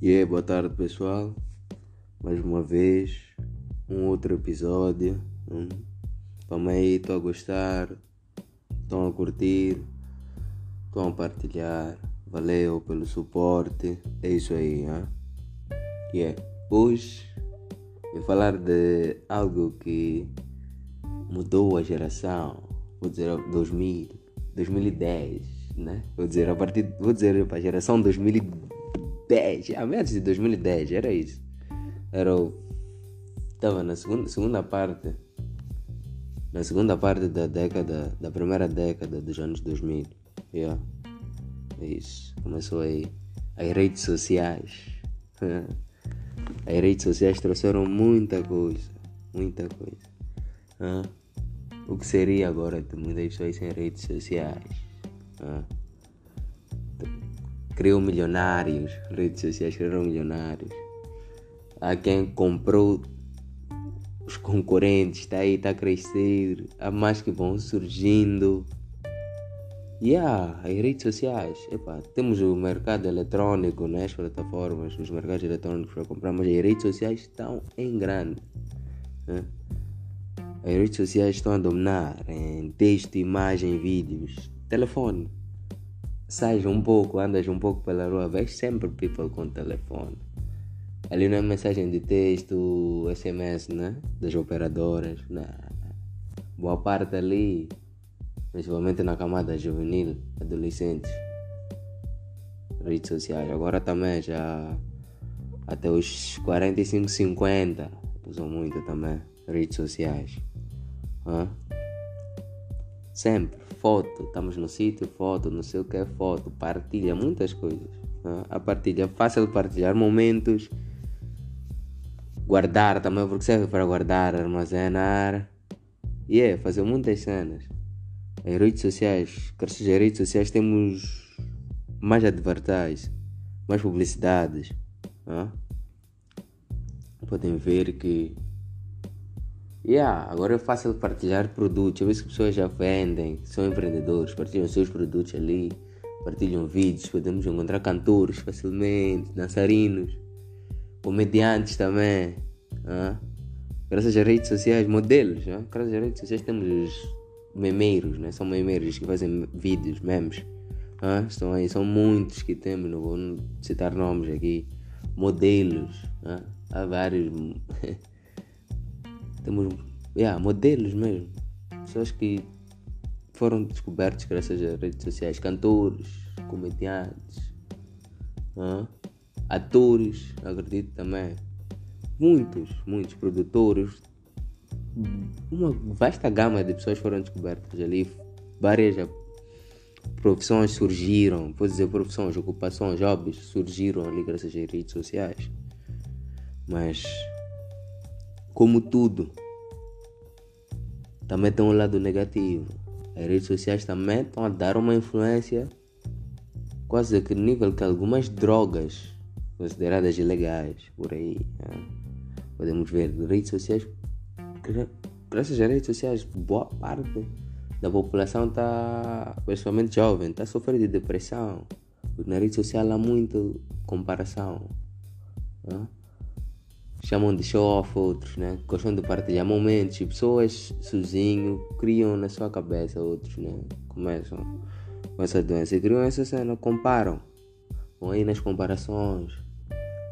E aí, boa tarde pessoal. Mais uma vez, um outro episódio. Hum. Aí, estou a gostar, estão a curtir, estão a partilhar. Valeu pelo suporte. É isso aí, hein? Yeah. Hoje vou falar de algo que mudou a geração. Vou dizer 2000, 2010, né? Vou dizer a partir, vou dizer para a geração 2010, a meados de 2010, era isso. Era o estava na segunda, segunda parte na segunda parte da década da primeira década dos anos 2000 yeah. É isso. Começou aí. As redes sociais. As redes sociais trouxeram muita coisa muita coisa. O que seria agora? De muitas pessoas sem redes sociais. Ah. Criou milionários redes sociais criaram milionários há quem comprou os concorrentes, está aí, está a crescer, há mais que vão surgindo. E yeah, as redes sociais, epa, temos o mercado eletrônico, né, as plataformas, os mercados eletrônicos para comprar, mas as redes sociais estão em grande. Né? As redes sociais estão a dominar em texto, imagem, vídeos, telefone. Sais um pouco, andas um pouco pela rua, vês sempre people com telefone. Ali não é mensagem de texto, SMS, né? Das operadoras. Não. Boa parte ali, principalmente na camada juvenil, adolescentes. Redes sociais. Agora também já até os 45, 50 usam muito também redes sociais. Hã? Sempre, foto, estamos no sítio, foto, não sei o que é foto, partilha, muitas coisas. Hã? A partilha, é fácil de partilhar momentos guardar também, porque serve para guardar, armazenar. E yeah, é fazer muitas cenas. As redes sociais, graças às redes sociais temos mais advertising, mais publicidades. Hein? Podem ver que Yeah, agora é fácil partilhar produtos. Eu vejo que pessoas já vendem, são empreendedores, partilham seus produtos ali, partilham vídeos, podemos encontrar cantores facilmente, dançarinos comediantes também. Ah? Graças às redes sociais, modelos. Ah? Graças às redes sociais temos os memeiros, né? são memeiros que fazem vídeos, memes. Ah? Estão aí, são muitos que temos, não vou citar nomes aqui. Modelos. Ah? Há vários. temos yeah, modelos mesmo. Pessoas que foram descobertos graças às redes sociais. Cantores, comediantes. Ah? atores, acredito também. Muitos, muitos produtores. Uma vasta gama de pessoas foram descobertas ali. Várias profissões surgiram, vou dizer profissões, ocupações, jobs surgiram ali graças às redes sociais. Mas, como tudo, também tem um lado negativo. As redes sociais também estão a dar uma influência quase que nível que algumas drogas consideradas ilegais por aí. Né? Podemos ver redes sociais, graças às redes sociais, boa parte da população está, principalmente jovem, está sofrendo de depressão. Porque na rede social há muita comparação. Né? Chamam de show off outros, né? Gostam de partilhar momentos e pessoas sozinho criam na sua cabeça outros, né? Começam com essa doença e criam essa cena, comparam. Vão aí nas comparações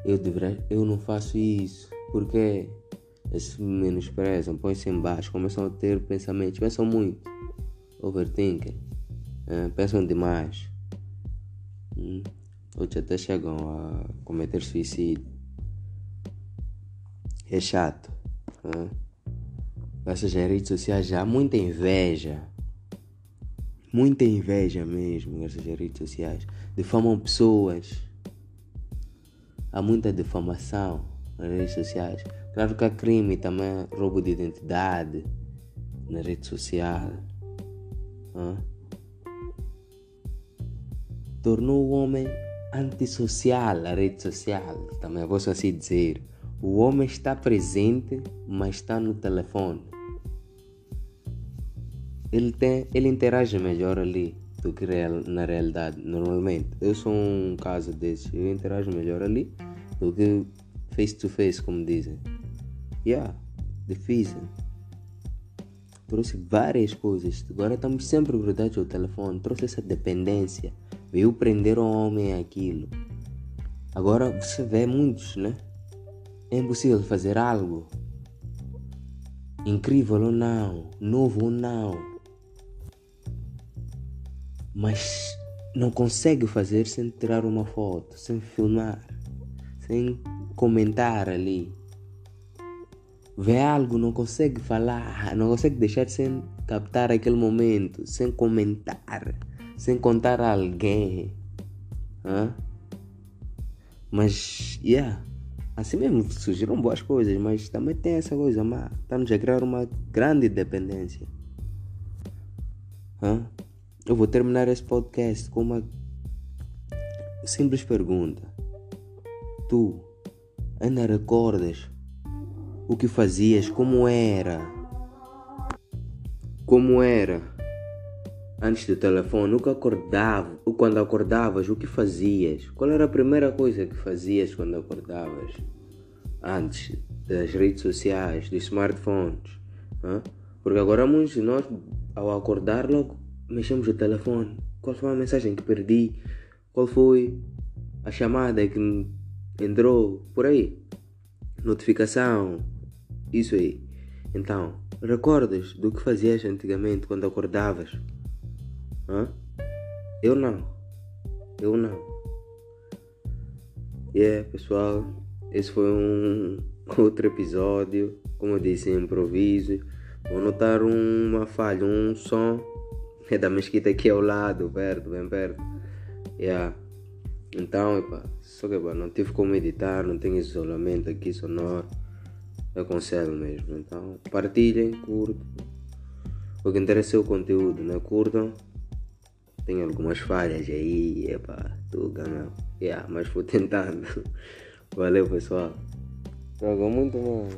eu, deveria, eu não faço isso, porque eles menosprezam, põem-se embaixo, começam a ter pensamentos, pensam muito, overthinking, é, pensam demais. Hum. Outros até chegam a cometer suicídio. É chato. É. Essas redes sociais já há muita inveja. Muita inveja mesmo nessas redes sociais. Difamam pessoas há muita difamação nas redes sociais. Claro que há crime também, roubo de identidade na rede social. Tornou o homem antissocial a rede social, também posso assim dizer. O homem está presente, mas está no telefone. Ele, tem, ele interage melhor ali do que real, na realidade, normalmente. Eu sou um caso desses, eu interajo melhor ali do que face to face, como dizem. Yeah, difícil. Trouxe várias coisas. Agora estamos sempre grudados ao telefone. Trouxe essa dependência. Veio prender o homem aquilo. Agora você vê muitos, né? É impossível fazer algo. Incrível ou não, novo ou não. Mas não consegue fazer sem tirar uma foto, sem filmar, sem comentar ali. Vê algo, não consegue falar, não consegue deixar sem captar aquele momento, sem comentar, sem contar a alguém. Hã? Mas, yeah, assim mesmo surgiram boas coisas, mas também tem essa coisa má. Estamos a criar uma grande dependência. Hã? Eu vou terminar esse podcast com uma simples pergunta. Tu ainda recordas o que fazias? Como era? Como era? Antes do telefone, o que acordava, ou quando acordavas, o que fazias? Qual era a primeira coisa que fazias quando acordavas? Antes das redes sociais, dos smartphones. Porque agora muitos de nós, ao acordar logo, mexemos o telefone. Qual foi a mensagem que perdi? Qual foi a chamada que entrou? Por aí. Notificação. Isso aí. Então, recordas do que fazias antigamente quando acordavas? Hã? Eu não. Eu não. E yeah, é, pessoal, esse foi um outro episódio. Como eu disse, improviso. Vou notar uma falha, um som. É da mesquita aqui ao lado, perto, bem perto. Yeah. Então, epa, só que epa, não tive como editar, não tenho isolamento aqui sonoro. Eu aconselho mesmo. Então, partilhem, curtam. O que interessa é o conteúdo, né? Curtam tem algumas falhas aí, epa, tuga não. Yeah, mas vou tentando. Valeu pessoal. Joga muito bom.